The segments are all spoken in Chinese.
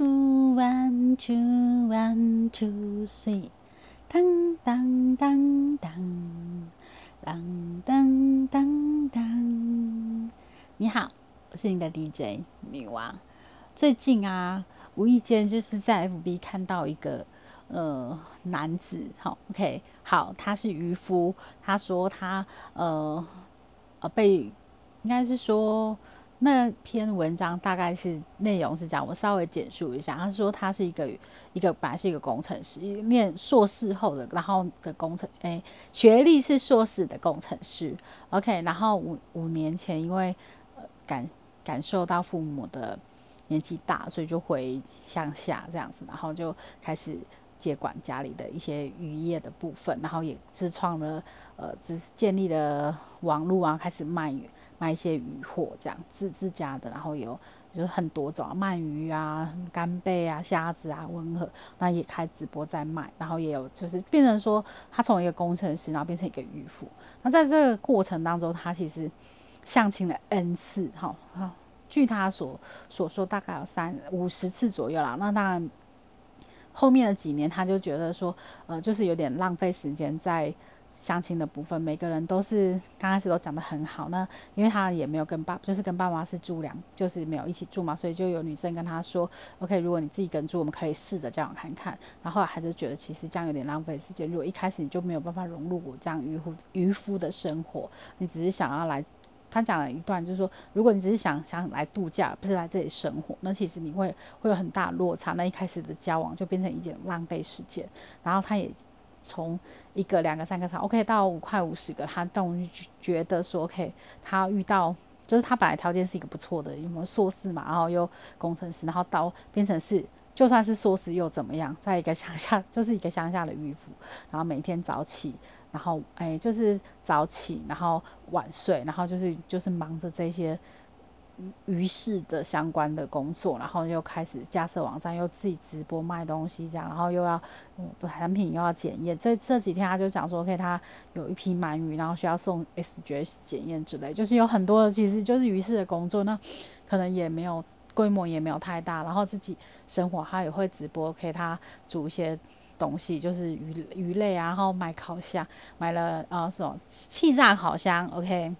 two one two one two three，当当当当，当当当当。你好，我是你的 DJ 女王。最近啊，无意间就是在 FB 看到一个呃男子，好，OK，好，他是渔夫，他说他呃呃被应该是说。那篇文章大概是内容是这样，我稍微简述一下。他说他是一个一个本来是一个工程师，念硕士后的，然后的工程，诶，学历是硕士的工程师。OK，然后五五年前因为呃感感受到父母的年纪大，所以就回乡下这样子，然后就开始接管家里的一些渔业的部分，然后也自创了呃只建立了网络啊，开始卖鱼。卖一些鱼货，这样自自家的，然后有就是很多种鳗鱼啊、干贝啊、虾子啊、温和，那也开直播在卖，然后也有就是变成说他从一个工程师，然后变成一个渔夫。那在这个过程当中，他其实相亲了 N 次，哈，据他所所说，大概有三五十次左右啦。那当然后面的几年，他就觉得说，呃，就是有点浪费时间在。相亲的部分，每个人都是刚开始都讲得很好。那因为他也没有跟爸，就是跟爸妈是住两，就是没有一起住嘛，所以就有女生跟他说：“OK，如果你自己跟住，我们可以试着这样看看。”然后后来他就觉得其实这样有点浪费时间。如果一开始你就没有办法融入我这样渔夫渔夫的生活，你只是想要来，他讲了一段，就是说，如果你只是想想来度假，不是来这里生活，那其实你会会有很大落差。那一开始的交往就变成一件浪费时间。然后他也。从一个、两个、三个场，OK，到五块五十个，他都觉得说，OK，他遇到就是他本来条件是一个不错的，有没有硕士嘛，然后又工程师，然后到变成是就算是硕士又怎么样，在一个乡下 就是一个乡下的渔夫，然后每天早起，然后哎就是早起，然后晚睡，然后就是就是忙着这些。于是的相关的工作，然后又开始架设网站，又自己直播卖东西，这样，然后又要产品又要检验。这这几天他就讲说，OK，他有一批鳗鱼，然后需要送 SGS 检验之类，就是有很多，其实就是于是的工作。那可能也没有规模，也没有太大，然后自己生活他也会直播，OK，他煮一些东西，就是鱼鱼类啊，然后买烤箱，买了呃什么气炸烤箱，OK。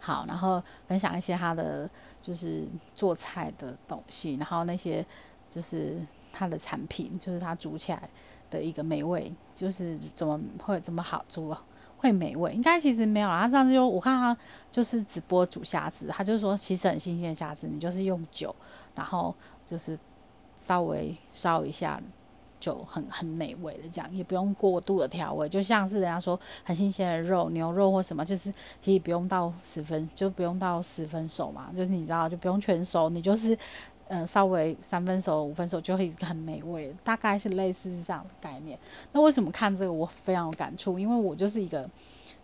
好，然后分享一些他的就是做菜的东西，然后那些就是他的产品，就是他煮起来的一个美味，就是怎么会这么好煮，会美味？应该其实没有啊。他上次就我看他就是直播煮虾子，他就说其实很新鲜虾子，你就是用酒，然后就是稍微烧一下。就很很美味的，这样也不用过度的调味，就像是人家说很新鲜的肉，牛肉或什么，就是其实不用到十分，就不用到十分熟嘛，就是你知道就不用全熟，你就是嗯稍微三分熟、五分熟就会很美味，大概是类似这样的概念。那为什么看这个我非常有感触？因为我就是一个。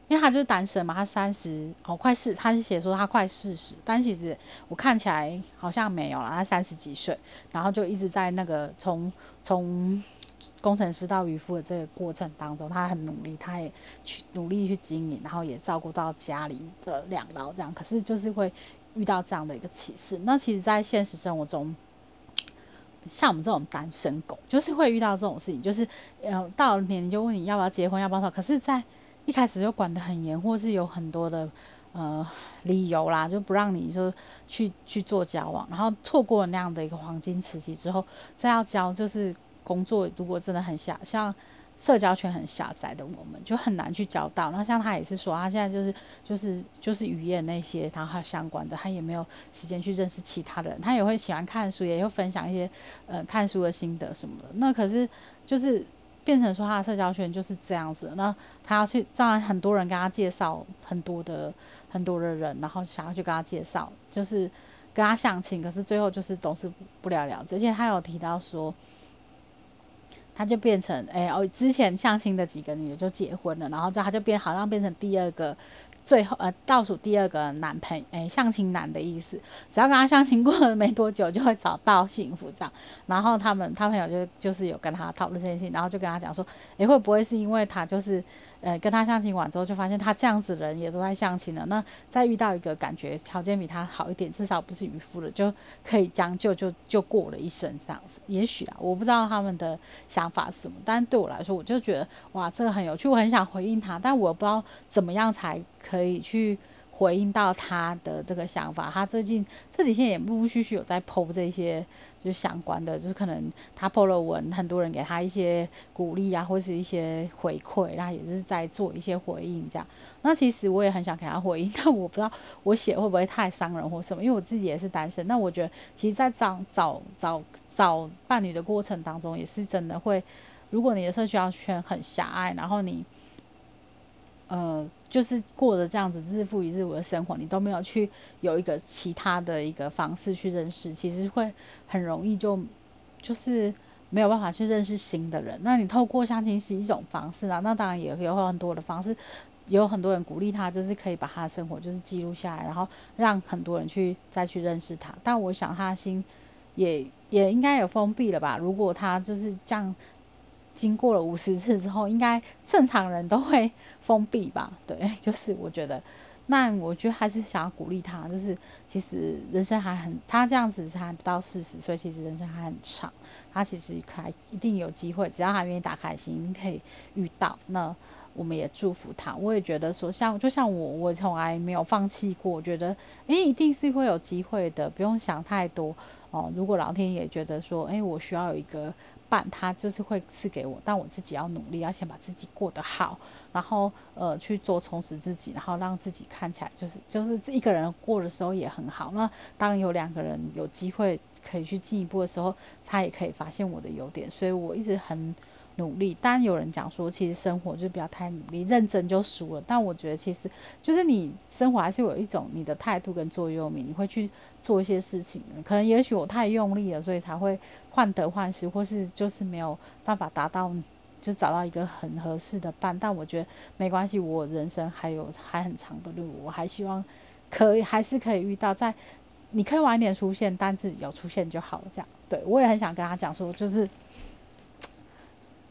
因为他就是单身嘛，他三十哦，快四，他是写说他快四十，但其实我看起来好像没有了，他三十几岁，然后就一直在那个从从工程师到渔夫的这个过程当中，他很努力，他也去努力去经营，然后也照顾到家里的两老这样，可是就是会遇到这样的一个启示。那其实，在现实生活中，像我们这种单身狗，就是会遇到这种事情，就是呃，到了年龄就问你要不要结婚，要不要可是，在一开始就管得很严，或是有很多的呃理由啦，就不让你说去去做交往，然后错过那样的一个黄金时期之后，再要交就是工作，如果真的很狭，像社交圈很狭窄的我们，就很难去交到。然后像他也是说，他现在就是就是就是语言那些，然后相关的，他也没有时间去认识其他的人，他也会喜欢看书，也会分享一些呃看书的心得什么的。那可是就是。变成说他的社交圈就是这样子，那他要去，当然很多人跟他介绍很多的很多的人，然后想要去跟他介绍，就是跟他相亲，可是最后就是都是不了了之。而且他有提到说，他就变成，哎哦，之前相亲的几个女的就结婚了，然后就他就变好像变成第二个。最后呃倒数第二个男朋友诶相亲男的意思，只要跟他相亲过了没多久就会找到幸福这样，然后他们他朋友就就是有跟他讨论这件事情，然后就跟他讲说，诶会不会是因为他就是呃，跟他相亲完之后，就发现他这样子的人也都在相亲了。那再遇到一个感觉条件比他好一点，至少不是渔夫了，就可以将就就就过了一生这样子。也许啊，我不知道他们的想想法是什么，但对我来说，我就觉得哇，这个很有趣，我很想回应他，但我不知道怎么样才可以去。回应到他的这个想法，他最近这几天也陆陆续续有在剖这些，就是相关的，就是可能他剖了文，很多人给他一些鼓励啊，或是一些回馈，然后也是在做一些回应这样。那其实我也很想给他回应，但我不知道我写会不会太伤人或什么，因为我自己也是单身。那我觉得，其实，在找找找找伴侣的过程当中，也是真的会，如果你的社交圈很狭隘，然后你。呃，就是过着这样子日复一日的生活，你都没有去有一个其他的一个方式去认识，其实会很容易就就是没有办法去认识新的人。那你透过相亲是一种方式啊，那当然也有很多的方式，有很多人鼓励他，就是可以把他的生活就是记录下来，然后让很多人去再去认识他。但我想他的心也也应该有封闭了吧？如果他就是这样。经过了五十次之后，应该正常人都会封闭吧？对，就是我觉得，那我觉得还是想要鼓励他，就是其实人生还很，他这样子才不到四十岁，其实人生还很长，他其实还一定有机会，只要他愿意打开心，可以遇到。那我们也祝福他。我也觉得说，像就像我，我从来没有放弃过，我觉得诶，一定是会有机会的，不用想太多哦。如果老天爷觉得说，诶，我需要有一个。他就是会赐给我，但我自己要努力，要先把自己过得好，然后呃去做充实自己，然后让自己看起来就是就是一个人过的时候也很好。那当有两个人有机会可以去进一步的时候，他也可以发现我的优点，所以我一直很。努力，当然有人讲说，其实生活就不要太努力，认真就输了。但我觉得其实就是你生活还是有一种你的态度跟座右铭，你会去做一些事情。可能也许我太用力了，所以才会患得患失，或是就是没有办法达到，就找到一个很合适的伴。但我觉得没关系，我人生还有还很长的路，我还希望可以还是可以遇到，在你可以晚一点出现，但是有出现就好了。这样，对我也很想跟他讲说，就是。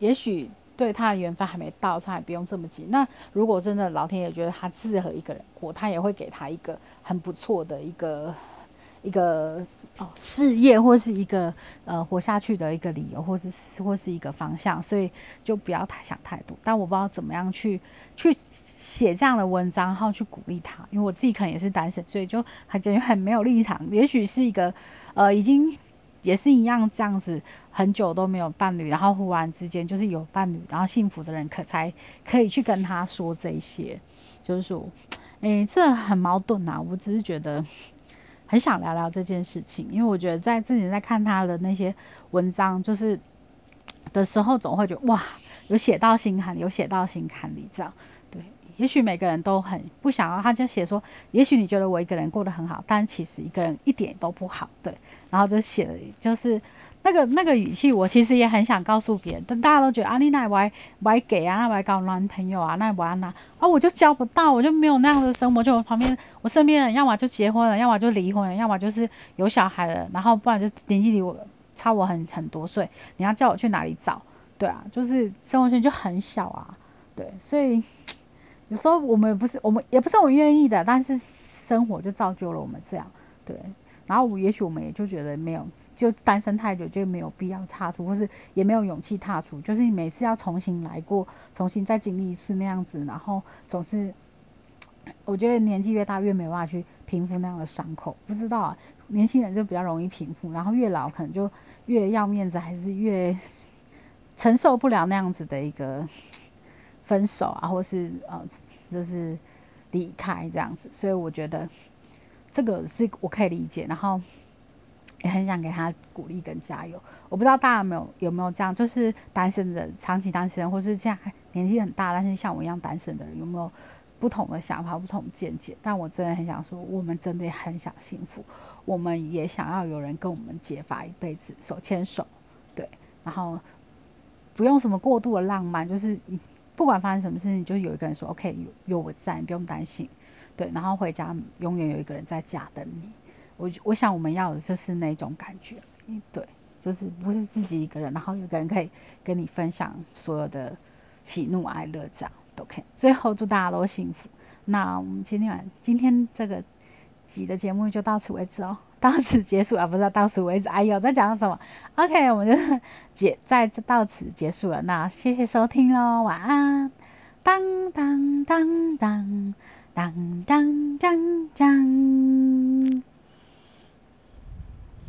也许对他的缘分还没到，他也不用这么急。那如果真的老天爷觉得他适合一个人过，他也会给他一个很不错的一个一个哦事业，或是一个呃活下去的一个理由，或是或是一个方向。所以就不要太想太多。但我不知道怎么样去去写这样的文章，然后去鼓励他。因为我自己可能也是单身，所以就很感觉很没有立场。也许是一个呃已经。也是一样，这样子很久都没有伴侣，然后忽然之间就是有伴侣，然后幸福的人可才可以去跟他说这些，就是说，诶，这很矛盾呐。我只是觉得很想聊聊这件事情，因为我觉得在自己在看他的那些文章，就是的时候，总会觉得哇，有写到心坎，有写到心坎里这样。对，也许每个人都很不想要，他就写说，也许你觉得我一个人过得很好，但其实一个人一点都不好。对。然后就写了，就是那个那个语气，我其实也很想告诉别人，但大家都觉得啊，你那歪歪给啊，那歪搞男朋友啊，那歪那啊，我就交不到，我就没有那样的生活。就我旁边，我身边人要么就结婚了，要么就离婚了，要么就是有小孩了，然后不然就年纪离我差我很很多岁。你要叫我去哪里找？对啊，就是生活圈就很小啊，对，所以有时候我们也不是我们也不是我们愿意的，但是生活就造就了我们这样，对。然后，也许我们也就觉得没有，就单身太久就没有必要踏出，或是也没有勇气踏出。就是你每次要重新来过，重新再经历一次那样子，然后总是，我觉得年纪越大越没办法去平复那样的伤口。不知道啊，年轻人就比较容易平复，然后越老可能就越要面子，还是越承受不了那样子的一个分手啊，或是呃，就是离开这样子。所以我觉得。这个是我可以理解，然后也很想给他鼓励跟加油。我不知道大家有没有有没有这样，就是单身的长期单身，或是这样年纪很大但是像我一样单身的人，有没有不同的想法、不同见解？但我真的很想说，我们真的很想幸福，我们也想要有人跟我们结发一辈子，手牵手，对，然后不用什么过度的浪漫，就是不管发生什么事情，就有一个人说 “OK”，有有我在，你不用担心。对，然后回家永远有一个人在家等你。我我想我们要的就是那种感觉，对，就是不是自己一个人，然后有个人可以跟你分享所有的喜怒哀乐这样。都可以。最后祝大家都幸福。那我们今天晚今天这个集的节目就到此为止哦，到此结束啊，不是到此为止。哎呦，在讲什么？OK，我们就结在到此结束了。那谢谢收听喽，晚安。当当当当当当当当。